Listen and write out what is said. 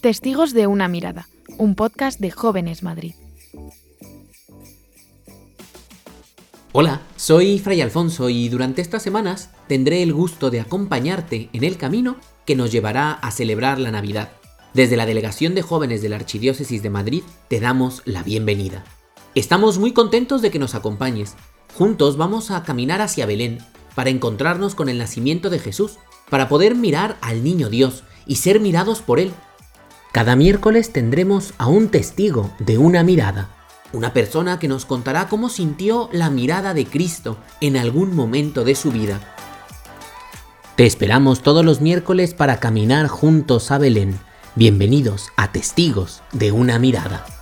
Testigos de una mirada, un podcast de Jóvenes Madrid. Hola, soy Fray Alfonso y durante estas semanas tendré el gusto de acompañarte en el camino que nos llevará a celebrar la Navidad. Desde la Delegación de Jóvenes de la Archidiócesis de Madrid te damos la bienvenida. Estamos muy contentos de que nos acompañes. Juntos vamos a caminar hacia Belén para encontrarnos con el nacimiento de Jesús, para poder mirar al niño Dios y ser mirados por Él. Cada miércoles tendremos a un testigo de una mirada, una persona que nos contará cómo sintió la mirada de Cristo en algún momento de su vida. Te esperamos todos los miércoles para caminar juntos a Belén. Bienvenidos a Testigos de una mirada.